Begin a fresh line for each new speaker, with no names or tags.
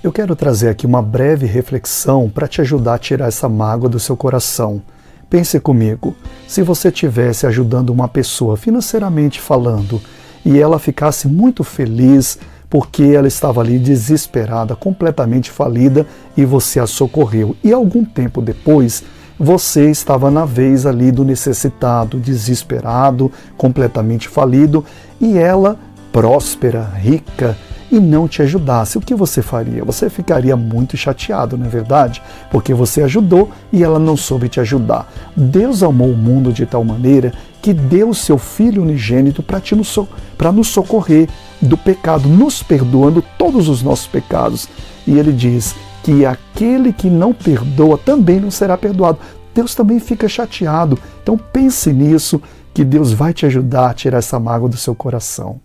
Eu quero trazer aqui uma breve reflexão para te ajudar a tirar essa mágoa do seu coração. Pense comigo, se você estivesse ajudando uma pessoa financeiramente falando e ela ficasse muito feliz porque ela estava ali desesperada, completamente falida e você a socorreu, e algum tempo depois você estava na vez ali do necessitado, desesperado, completamente falido e ela próspera, rica, e não te ajudasse, o que você faria? Você ficaria muito chateado, não é verdade? Porque você ajudou e ela não soube te ajudar. Deus amou o mundo de tal maneira que deu seu Filho unigênito para nos socorrer do pecado, nos perdoando todos os nossos pecados. E ele diz que aquele que não perdoa também não será perdoado. Deus também fica chateado. Então pense nisso, que Deus vai te ajudar a tirar essa mágoa do seu coração.